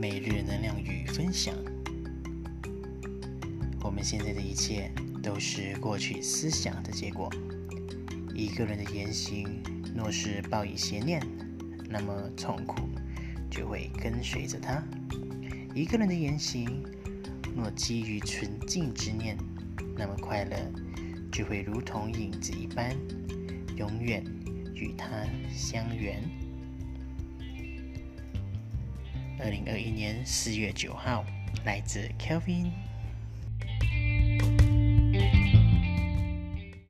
每日能量与分享。我们现在的一切都是过去思想的结果。一个人的言行若是抱以邪念，那么痛苦就会跟随着他；一个人的言行若基于纯净之念，那么快乐就会如同影子一般，永远与他相缘。二零二一年四月九号，来自 Kelvin。